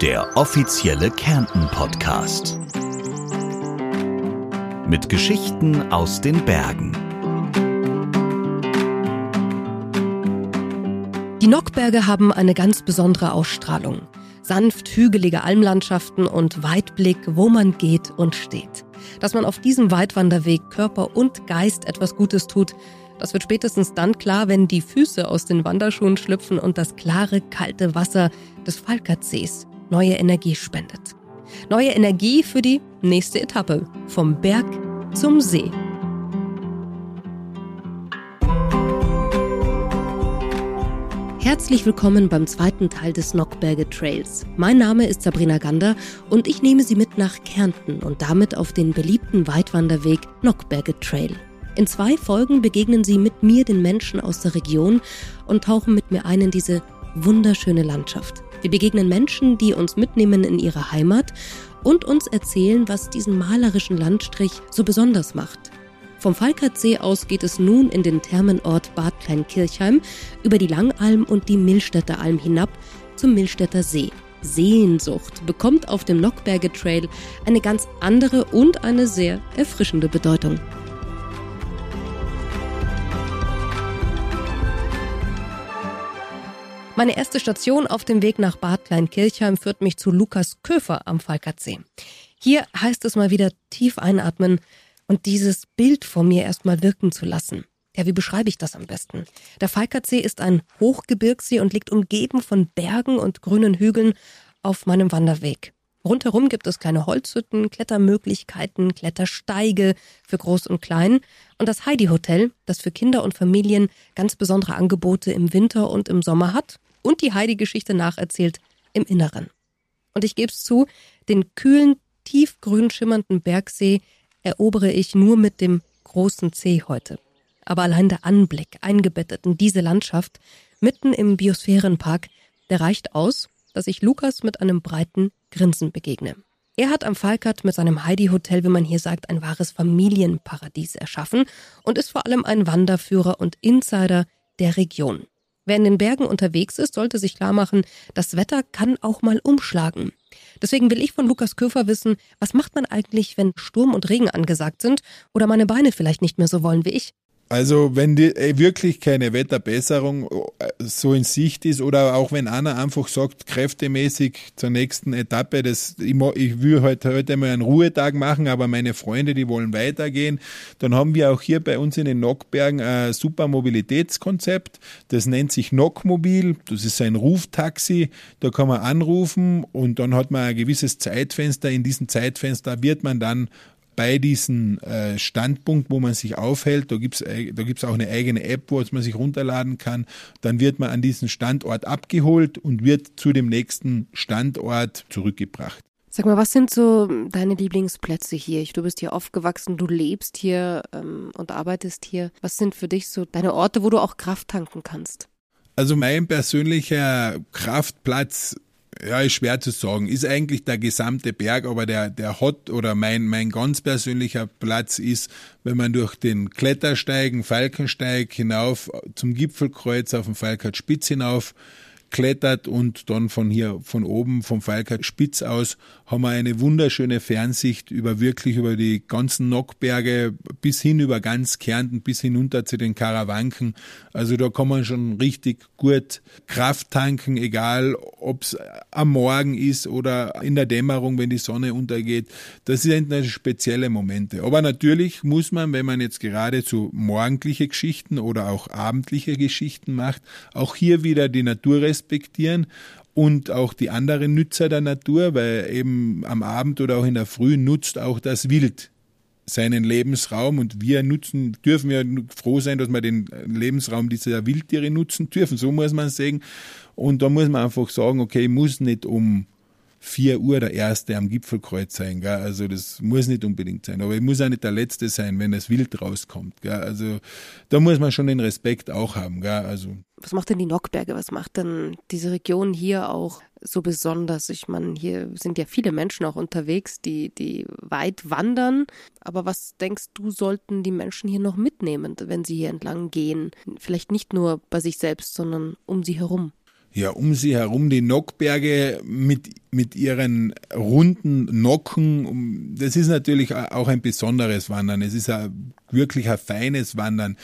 der offizielle Kärnten-Podcast. Mit Geschichten aus den Bergen. Die Nockberge haben eine ganz besondere Ausstrahlung. Sanft hügelige Almlandschaften und Weitblick, wo man geht und steht. Dass man auf diesem Weitwanderweg Körper und Geist etwas Gutes tut, das wird spätestens dann klar, wenn die Füße aus den Wanderschuhen schlüpfen und das klare, kalte Wasser des Falkertsees neue Energie spendet. Neue Energie für die nächste Etappe vom Berg zum See. Herzlich willkommen beim zweiten Teil des Nockberge Trails. Mein Name ist Sabrina Gander und ich nehme Sie mit nach Kärnten und damit auf den beliebten Weitwanderweg Nockberge Trail. In zwei Folgen begegnen Sie mit mir den Menschen aus der Region und tauchen mit mir ein in diese wunderschöne Landschaft. Wir begegnen Menschen, die uns mitnehmen in ihre Heimat und uns erzählen, was diesen malerischen Landstrich so besonders macht. Vom Falkertsee aus geht es nun in den Thermenort Bad Kleinkirchheim über die Langalm und die Millstätter Alm hinab zum Millstätter See. Sehnsucht bekommt auf dem Nockberge Trail eine ganz andere und eine sehr erfrischende Bedeutung. Meine erste Station auf dem Weg nach Bad Kleinkirchheim führt mich zu Lukas Köfer am Falkertsee. Hier heißt es mal wieder tief einatmen und dieses Bild vor mir erstmal wirken zu lassen. Ja, wie beschreibe ich das am besten? Der Falkertsee ist ein Hochgebirgssee und liegt umgeben von Bergen und grünen Hügeln auf meinem Wanderweg. Rundherum gibt es kleine Holzhütten, Klettermöglichkeiten, Klettersteige für Groß und Klein und das Heidi Hotel, das für Kinder und Familien ganz besondere Angebote im Winter und im Sommer hat und die Heidi-Geschichte nacherzählt im Inneren. Und ich gebe es zu, den kühlen, tiefgrün schimmernden Bergsee erobere ich nur mit dem großen C heute. Aber allein der Anblick, eingebettet in diese Landschaft, mitten im Biosphärenpark, der reicht aus, dass ich Lukas mit einem breiten Grinsen begegne. Er hat am Falkert mit seinem Heidi-Hotel, wie man hier sagt, ein wahres Familienparadies erschaffen und ist vor allem ein Wanderführer und Insider der Region. Wer in den Bergen unterwegs ist, sollte sich klar machen, das Wetter kann auch mal umschlagen. Deswegen will ich von Lukas Köfer wissen, was macht man eigentlich, wenn Sturm und Regen angesagt sind oder meine Beine vielleicht nicht mehr so wollen wie ich? Also wenn die, äh, wirklich keine Wetterbesserung äh, so in Sicht ist oder auch wenn einer einfach sagt, kräftemäßig zur nächsten Etappe, das, ich, ich will heute, heute mal einen Ruhetag machen, aber meine Freunde, die wollen weitergehen, dann haben wir auch hier bei uns in den Nockbergen ein super Mobilitätskonzept, das nennt sich Nockmobil, das ist ein Ruftaxi, da kann man anrufen und dann hat man ein gewisses Zeitfenster, in diesem Zeitfenster wird man dann bei diesem äh, Standpunkt, wo man sich aufhält, da gibt's äh, da gibt's auch eine eigene App, wo man sich runterladen kann. Dann wird man an diesen Standort abgeholt und wird zu dem nächsten Standort zurückgebracht. Sag mal, was sind so deine Lieblingsplätze hier? Du bist hier aufgewachsen, du lebst hier ähm, und arbeitest hier. Was sind für dich so deine Orte, wo du auch Kraft tanken kannst? Also mein persönlicher Kraftplatz ja, ist schwer zu sagen. Ist eigentlich der gesamte Berg, aber der, der Hot oder mein, mein ganz persönlicher Platz ist, wenn man durch den Klettersteigen, Falkensteig hinauf zum Gipfelkreuz auf dem Falkert Spitz hinauf klettert und dann von hier, von oben, vom Falkert Spitz aus, haben wir eine wunderschöne Fernsicht über wirklich über die ganzen Nockberge bis hin über ganz Kärnten bis hinunter zu den Karawanken. Also da kann man schon richtig gut Kraft tanken, egal ob es am Morgen ist oder in der Dämmerung, wenn die Sonne untergeht. Das sind spezielle Momente. Aber natürlich muss man, wenn man jetzt gerade zu morgendliche Geschichten oder auch abendliche Geschichten macht, auch hier wieder die Natur respektieren und auch die anderen Nützer der Natur, weil eben am Abend oder auch in der Früh nutzt auch das Wild seinen Lebensraum und wir nutzen, dürfen ja froh sein, dass wir den Lebensraum dieser Wildtiere nutzen dürfen, so muss man sagen. Und da muss man einfach sagen, okay, ich muss nicht um 4 Uhr der Erste am Gipfelkreuz sein. Gell? Also das muss nicht unbedingt sein. Aber ich muss auch nicht der Letzte sein, wenn das Wild rauskommt. Gell? Also da muss man schon den Respekt auch haben. Gell? Also was macht denn die Nockberge? Was macht denn diese Region hier auch so besonders? Ich meine, hier sind ja viele Menschen auch unterwegs, die, die weit wandern. Aber was denkst du, sollten die Menschen hier noch mitnehmen, wenn sie hier entlang gehen? Vielleicht nicht nur bei sich selbst, sondern um sie herum. Ja, um sie herum die Nockberge mit, mit ihren runden Nocken. Das ist natürlich auch ein besonderes Wandern. Es ist ein, wirklich ein feines Wandern.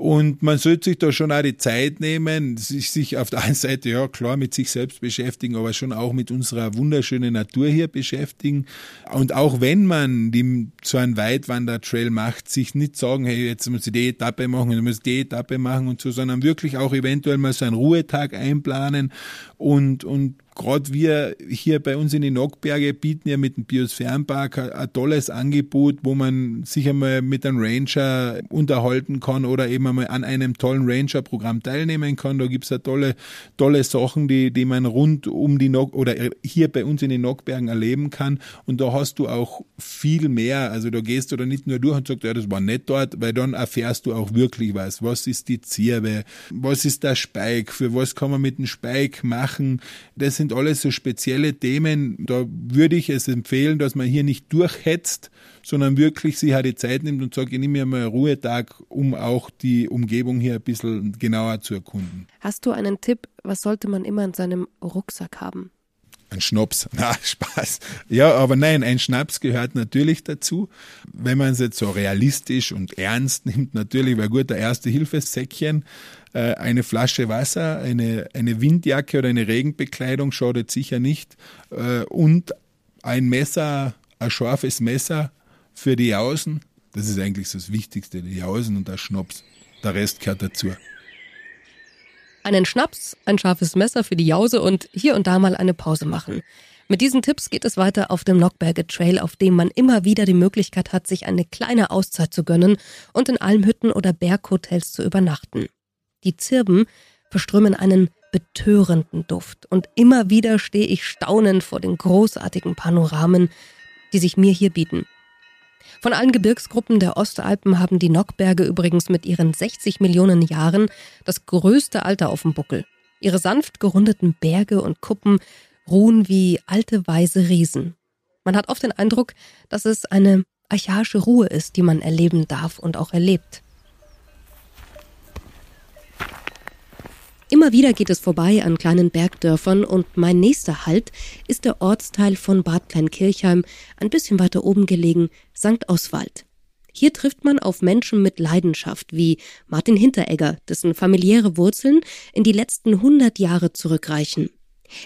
Und man sollte sich da schon auch die Zeit nehmen, sich, sich auf der einen Seite, ja klar, mit sich selbst beschäftigen, aber schon auch mit unserer wunderschönen Natur hier beschäftigen. Und auch wenn man die, so einen Weitwandertrail macht, sich nicht sagen, hey, jetzt muss ich die Etappe machen, jetzt muss ich die Etappe machen und so, sondern wirklich auch eventuell mal so einen Ruhetag einplanen und, und gerade wir hier bei uns in den Nockberge bieten ja mit dem Biosphärenpark ein, tolles Angebot, wo man sich einmal mit einem Ranger unterhalten kann oder eben einmal an einem tollen Ranger-Programm teilnehmen kann. Da gibt's ja tolle, tolle Sachen, die, die man rund um die Nock oder hier bei uns in den Nockbergen erleben kann. Und da hast du auch viel mehr. Also da gehst du da nicht nur durch und sagst, ja, das war nicht dort, weil dann erfährst du auch wirklich was. Was ist die Zirbe? Was ist der Speik? Für was kann man mit dem Speik machen? Das sind alles so spezielle Themen. Da würde ich es empfehlen, dass man hier nicht durchhetzt, sondern wirklich sich halt die Zeit nimmt und sagt, ich nehme mir mal einen Ruhetag, um auch die Umgebung hier ein bisschen genauer zu erkunden. Hast du einen Tipp, was sollte man immer in seinem Rucksack haben? Ein Schnaps. Na, Spaß. Ja, aber nein, ein Schnaps gehört natürlich dazu. Wenn man es jetzt so realistisch und ernst nimmt, natürlich, weil gut, der erste Hilfesäckchen, äh, eine Flasche Wasser, eine, eine Windjacke oder eine Regenbekleidung schadet sicher nicht. Äh, und ein Messer, ein scharfes Messer für die Jausen. Das ist eigentlich so das Wichtigste, die Jausen und der Schnaps. Der Rest gehört dazu. Einen Schnaps, ein scharfes Messer für die Jause und hier und da mal eine Pause machen. Mit diesen Tipps geht es weiter auf dem Nockberge Trail, auf dem man immer wieder die Möglichkeit hat, sich eine kleine Auszeit zu gönnen und in Almhütten oder Berghotels zu übernachten. Die Zirben verströmen einen betörenden Duft und immer wieder stehe ich staunend vor den großartigen Panoramen, die sich mir hier bieten. Von allen Gebirgsgruppen der Ostalpen haben die Nockberge übrigens mit ihren 60 Millionen Jahren das größte Alter auf dem Buckel. Ihre sanft gerundeten Berge und Kuppen ruhen wie alte weise Riesen. Man hat oft den Eindruck, dass es eine archaische Ruhe ist, die man erleben darf und auch erlebt. Immer wieder geht es vorbei an kleinen Bergdörfern und mein nächster Halt ist der Ortsteil von Bad Kleinkirchheim, ein bisschen weiter oben gelegen, St. Oswald. Hier trifft man auf Menschen mit Leidenschaft wie Martin Hinteregger, dessen familiäre Wurzeln in die letzten hundert Jahre zurückreichen.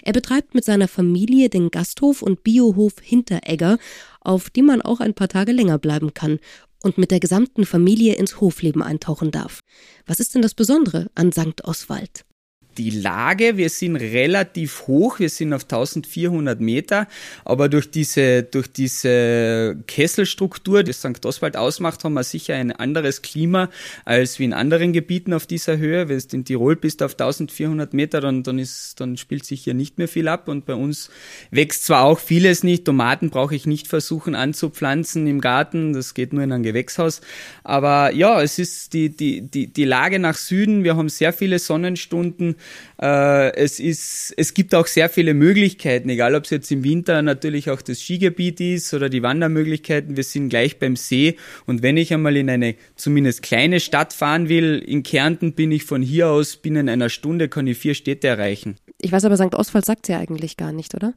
Er betreibt mit seiner Familie den Gasthof und Biohof Hinteregger, auf dem man auch ein paar Tage länger bleiben kann und mit der gesamten Familie ins Hofleben eintauchen darf. Was ist denn das Besondere an St. Oswald? Die Lage. Wir sind relativ hoch, wir sind auf 1400 Meter, aber durch diese, durch diese Kesselstruktur, die St. Oswald ausmacht, haben wir sicher ein anderes Klima als wie in anderen Gebieten auf dieser Höhe. Wenn du in Tirol bist auf 1400 Meter, dann, dann, ist, dann spielt sich hier nicht mehr viel ab. Und bei uns wächst zwar auch vieles nicht, Tomaten brauche ich nicht versuchen anzupflanzen im Garten, das geht nur in einem Gewächshaus, aber ja, es ist die, die, die, die Lage nach Süden, wir haben sehr viele Sonnenstunden, äh, es, ist, es gibt auch sehr viele Möglichkeiten, egal ob es jetzt im Winter natürlich auch das Skigebiet ist oder die Wandermöglichkeiten. Wir sind gleich beim See und wenn ich einmal in eine zumindest kleine Stadt fahren will, in Kärnten bin ich von hier aus binnen einer Stunde, kann ich vier Städte erreichen. Ich weiß aber, St. Oswald sagt ja eigentlich gar nicht, oder?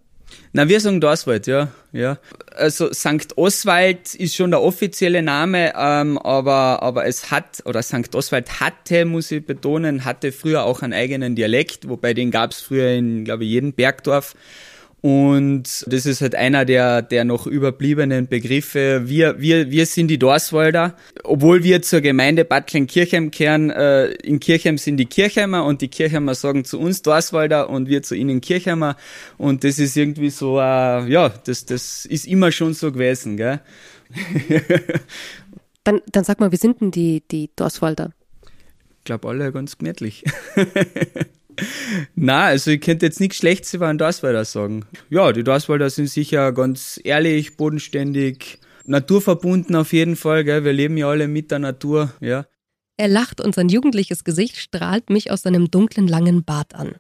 Na, wir sagen Dorswald, ja, ja. Also St. Oswald ist schon der offizielle Name, ähm, aber, aber es hat, oder St. Oswald hatte, muss ich betonen, hatte früher auch einen eigenen Dialekt, wobei den gab es früher in, glaube ich, jedem Bergdorf. Und das ist halt einer der, der noch überbliebenen Begriffe. Wir, wir, wir sind die Dorswalder. Obwohl wir zur Gemeinde Bad Kleinkirchheim kehren, äh, in Kirchheim sind die Kirchheimer und die Kirchheimer sagen zu uns Dorswalder und wir zu ihnen Kirchheimer. Und das ist irgendwie so, äh, ja, das, das ist immer schon so gewesen, gell? dann, dann sag mal, wie sind denn die, die Dorswalder? Ich glaube, alle ganz gemütlich. Na, also ich könnte jetzt nichts Schlechtes über einen Dorswalder sagen. Ja, die Dorswalder sind sicher ganz ehrlich, bodenständig, naturverbunden auf jeden Fall. Gell? Wir leben ja alle mit der Natur, ja. Er lacht und sein jugendliches Gesicht strahlt mich aus seinem dunklen, langen Bart an.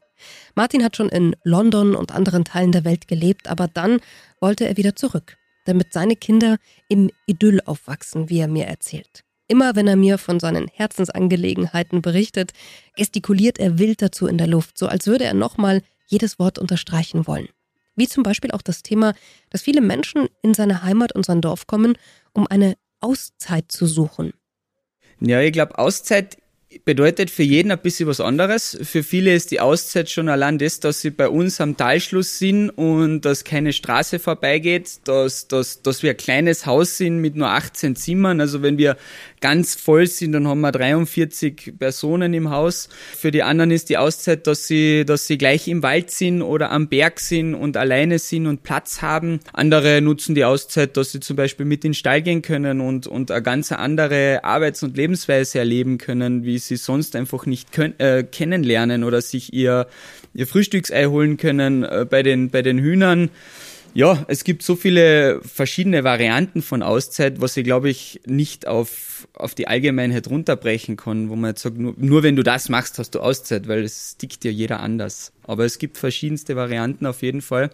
Martin hat schon in London und anderen Teilen der Welt gelebt, aber dann wollte er wieder zurück, damit seine Kinder im Idyll aufwachsen, wie er mir erzählt. Immer wenn er mir von seinen Herzensangelegenheiten berichtet, gestikuliert er wild dazu in der Luft, so als würde er nochmal jedes Wort unterstreichen wollen. Wie zum Beispiel auch das Thema, dass viele Menschen in seine Heimat und sein Dorf kommen, um eine Auszeit zu suchen. Ja, ich glaube, Auszeit bedeutet für jeden ein bisschen was anderes. Für viele ist die Auszeit schon allein das, dass sie bei uns am Talschluss sind und dass keine Straße vorbeigeht, dass, dass, dass wir ein kleines Haus sind mit nur 18 Zimmern. Also wenn wir ganz voll sind, dann haben wir 43 Personen im Haus. Für die anderen ist die Auszeit, dass sie, dass sie gleich im Wald sind oder am Berg sind und alleine sind und Platz haben. Andere nutzen die Auszeit, dass sie zum Beispiel mit in den Stall gehen können und, und eine ganz andere Arbeits- und Lebensweise erleben können, wie sie sonst einfach nicht können, äh, kennenlernen oder sich ihr, ihr Frühstücksei holen können äh, bei, den, bei den Hühnern. Ja, es gibt so viele verschiedene Varianten von Auszeit, was ich glaube ich nicht auf, auf die Allgemeinheit runterbrechen kann, wo man jetzt sagt, nur, nur wenn du das machst, hast du Auszeit, weil es tickt ja jeder anders. Aber es gibt verschiedenste Varianten auf jeden Fall.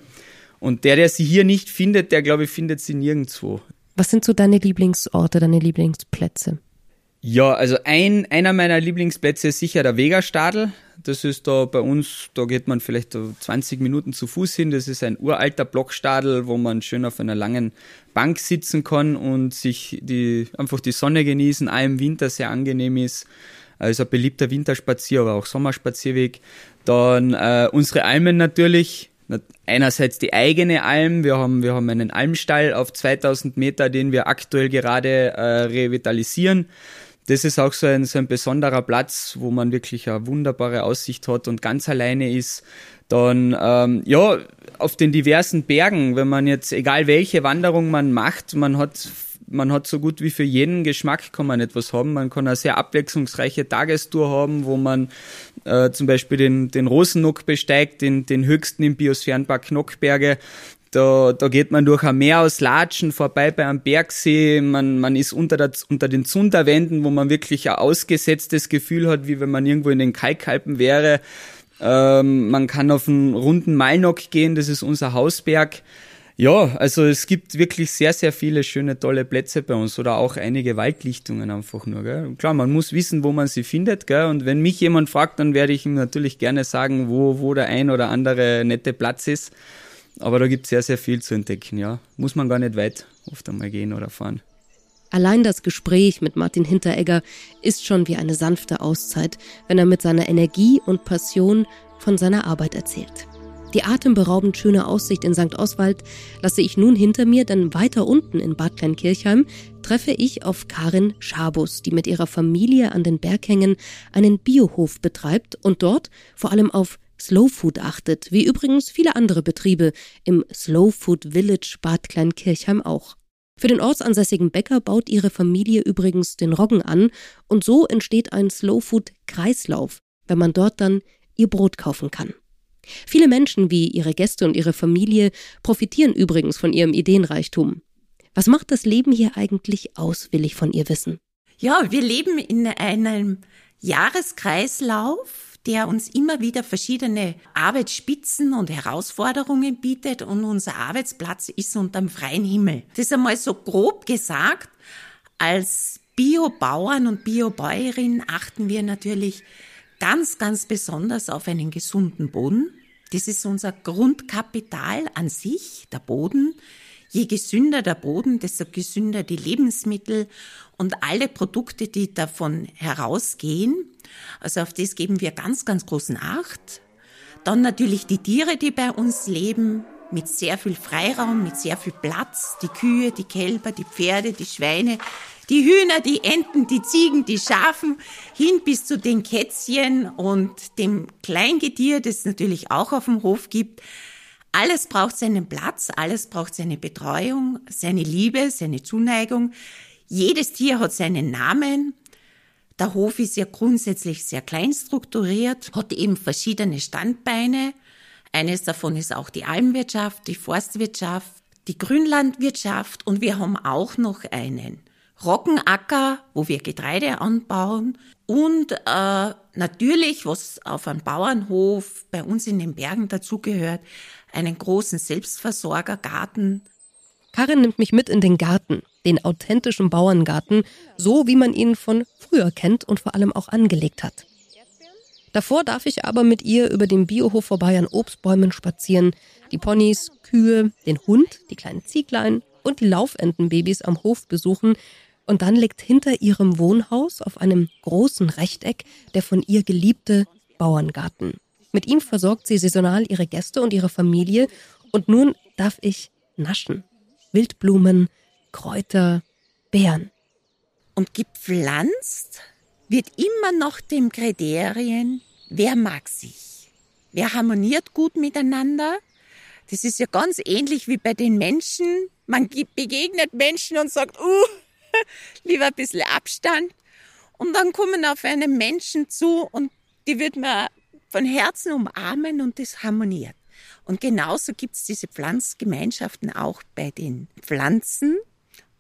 Und der, der sie hier nicht findet, der glaube ich findet sie nirgendwo. Was sind so deine Lieblingsorte, deine Lieblingsplätze? Ja, also ein, einer meiner Lieblingsplätze ist sicher der Vegastadel. Das ist da bei uns, da geht man vielleicht 20 Minuten zu Fuß hin. Das ist ein uralter Blockstadel, wo man schön auf einer langen Bank sitzen kann und sich die, einfach die Sonne genießen, auch im Winter sehr angenehm ist. Also ein beliebter Winterspazier, aber auch Sommerspazierweg. Dann äh, unsere Almen natürlich. Einerseits die eigene Alm. Wir haben, wir haben einen Almstall auf 2000 Meter, den wir aktuell gerade äh, revitalisieren das ist auch so ein, so ein besonderer Platz, wo man wirklich eine wunderbare Aussicht hat und ganz alleine ist. Dann, ähm, ja, auf den diversen Bergen, wenn man jetzt, egal welche Wanderung man macht, man hat man hat so gut wie für jeden Geschmack kann man etwas haben. Man kann eine sehr abwechslungsreiche Tagestour haben, wo man äh, zum Beispiel den, den Rosennock besteigt, den, den höchsten im Biosphärenpark Knockberge. Da, da geht man durch ein Meer aus Latschen vorbei bei einem Bergsee. Man, man ist unter, der, unter den Zunderwänden, wo man wirklich ein ausgesetztes Gefühl hat, wie wenn man irgendwo in den Kalkalpen wäre. Ähm, man kann auf einen runden Malnock gehen, das ist unser Hausberg. Ja, also es gibt wirklich sehr, sehr viele schöne, tolle Plätze bei uns oder auch einige Waldlichtungen einfach nur. Gell? Klar, man muss wissen, wo man sie findet. Gell? Und wenn mich jemand fragt, dann werde ich ihm natürlich gerne sagen, wo, wo der ein oder andere nette Platz ist. Aber da gibt es sehr, sehr viel zu entdecken, ja. Muss man gar nicht weit oft einmal gehen oder fahren. Allein das Gespräch mit Martin Hinteregger ist schon wie eine sanfte Auszeit, wenn er mit seiner Energie und Passion von seiner Arbeit erzählt. Die atemberaubend schöne Aussicht in St. Oswald lasse ich nun hinter mir, denn weiter unten in Bad Kleinkirchheim treffe ich auf Karin Schabus, die mit ihrer Familie an den Berghängen einen Biohof betreibt und dort vor allem auf Slow Food achtet, wie übrigens viele andere Betriebe im Slow Food Village Bad Kleinkirchheim auch. Für den ortsansässigen Bäcker baut ihre Familie übrigens den Roggen an und so entsteht ein Slow Food Kreislauf, wenn man dort dann ihr Brot kaufen kann. Viele Menschen wie ihre Gäste und ihre Familie profitieren übrigens von ihrem Ideenreichtum. Was macht das Leben hier eigentlich aus, will ich von ihr wissen. Ja, wir leben in einem Jahreskreislauf, der uns immer wieder verschiedene Arbeitsspitzen und Herausforderungen bietet und unser Arbeitsplatz ist unterm freien Himmel. Das ist einmal so grob gesagt. Als Biobauern und Biobäuerin achten wir natürlich ganz, ganz besonders auf einen gesunden Boden. Das ist unser Grundkapital an sich, der Boden. Je gesünder der Boden, desto gesünder die Lebensmittel und alle Produkte, die davon herausgehen. Also auf das geben wir ganz, ganz großen Acht. Dann natürlich die Tiere, die bei uns leben, mit sehr viel Freiraum, mit sehr viel Platz. Die Kühe, die Kälber, die Pferde, die Schweine, die Hühner, die Enten, die Ziegen, die Schafen, hin bis zu den Kätzchen und dem Kleingetier, das es natürlich auch auf dem Hof gibt. Alles braucht seinen Platz, alles braucht seine Betreuung, seine Liebe, seine Zuneigung. Jedes Tier hat seinen Namen. Der Hof ist ja grundsätzlich sehr klein strukturiert, hat eben verschiedene Standbeine. Eines davon ist auch die Almwirtschaft, die Forstwirtschaft, die Grünlandwirtschaft und wir haben auch noch einen Roggenacker, wo wir Getreide anbauen und äh, natürlich, was auf einem Bauernhof bei uns in den Bergen dazugehört, einen großen Selbstversorgergarten. Karin nimmt mich mit in den Garten, den authentischen Bauerngarten, so wie man ihn von früher kennt und vor allem auch angelegt hat. Davor darf ich aber mit ihr über den Biohof vorbei an Obstbäumen spazieren, die Ponys, Kühe, den Hund, die kleinen Zieglein und die Laufentenbabys am Hof besuchen und dann liegt hinter ihrem Wohnhaus auf einem großen Rechteck der von ihr geliebte Bauerngarten. Mit ihm versorgt sie saisonal ihre Gäste und ihre Familie und nun darf ich naschen. Wildblumen, Kräuter, Beeren. Und gepflanzt wird immer nach dem Kriterien, wer mag sich, wer harmoniert gut miteinander. Das ist ja ganz ähnlich wie bei den Menschen. Man begegnet Menschen und sagt, uh, lieber ein bisschen Abstand. Und dann kommen auf einen Menschen zu und die wird man von Herzen umarmen und das harmoniert. Und genauso gibt es diese Pflanzgemeinschaften auch bei den Pflanzen.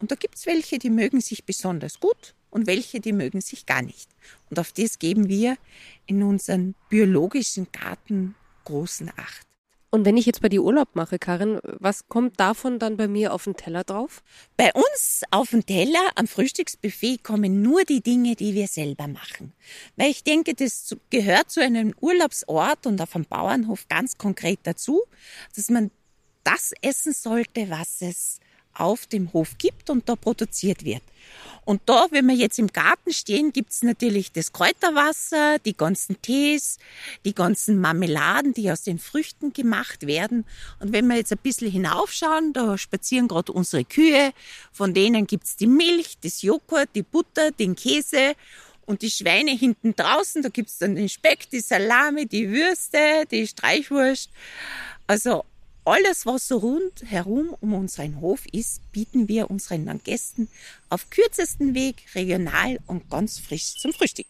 Und da gibt es welche, die mögen sich besonders gut und welche, die mögen sich gar nicht. Und auf das geben wir in unserem biologischen Garten großen Acht. Und wenn ich jetzt bei dir Urlaub mache, Karin, was kommt davon dann bei mir auf den Teller drauf? Bei uns auf den Teller am Frühstücksbuffet kommen nur die Dinge, die wir selber machen. Weil ich denke, das gehört zu einem Urlaubsort und auf einem Bauernhof ganz konkret dazu, dass man das essen sollte, was es auf dem Hof gibt und da produziert wird. Und da, wenn wir jetzt im Garten stehen, gibt's natürlich das Kräuterwasser, die ganzen Tees, die ganzen Marmeladen, die aus den Früchten gemacht werden. Und wenn wir jetzt ein bisschen hinaufschauen, da spazieren gerade unsere Kühe, von denen gibt's die Milch, das Joghurt, die Butter, den Käse und die Schweine hinten draußen, da gibt's dann den Speck, die Salami, die Würste, die Streichwurst. Also alles, was so rundherum um unseren Hof ist, bieten wir unseren Gästen auf kürzesten Weg, regional und ganz frisch zum Frühstück.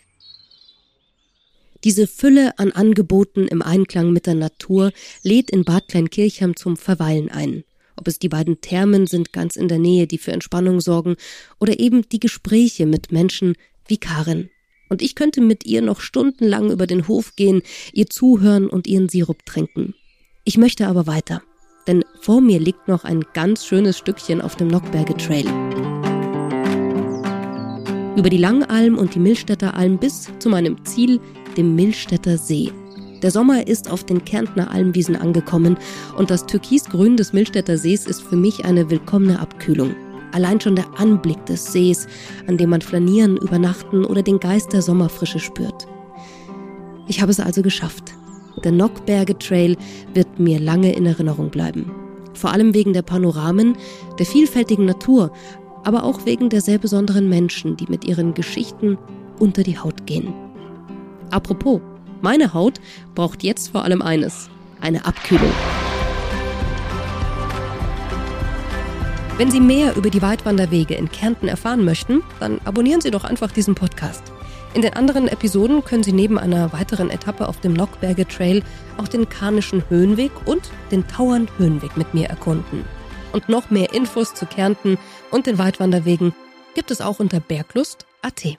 Diese Fülle an Angeboten im Einklang mit der Natur lädt in Bad Kleinkirchheim zum Verweilen ein. Ob es die beiden Thermen sind ganz in der Nähe, die für Entspannung sorgen, oder eben die Gespräche mit Menschen wie Karin. Und ich könnte mit ihr noch stundenlang über den Hof gehen, ihr zuhören und ihren Sirup trinken. Ich möchte aber weiter, denn vor mir liegt noch ein ganz schönes Stückchen auf dem Nockberge Trail. Über die Langalm und die Millstätter Alm bis zu meinem Ziel, dem Millstätter See. Der Sommer ist auf den Kärntner Almwiesen angekommen und das Türkisgrün des Millstätter Sees ist für mich eine willkommene Abkühlung. Allein schon der Anblick des Sees, an dem man flanieren, übernachten oder den Geist der Sommerfrische spürt. Ich habe es also geschafft. Der Nockberge Trail wird mir lange in Erinnerung bleiben. Vor allem wegen der Panoramen, der vielfältigen Natur, aber auch wegen der sehr besonderen Menschen, die mit ihren Geschichten unter die Haut gehen. Apropos, meine Haut braucht jetzt vor allem eines, eine Abkühlung. Wenn Sie mehr über die Weitwanderwege in Kärnten erfahren möchten, dann abonnieren Sie doch einfach diesen Podcast. In den anderen Episoden können Sie neben einer weiteren Etappe auf dem Nockberge Trail auch den Karnischen Höhenweg und den Tauern Höhenweg mit mir erkunden. Und noch mehr Infos zu Kärnten und den Weitwanderwegen gibt es auch unter berglust.at.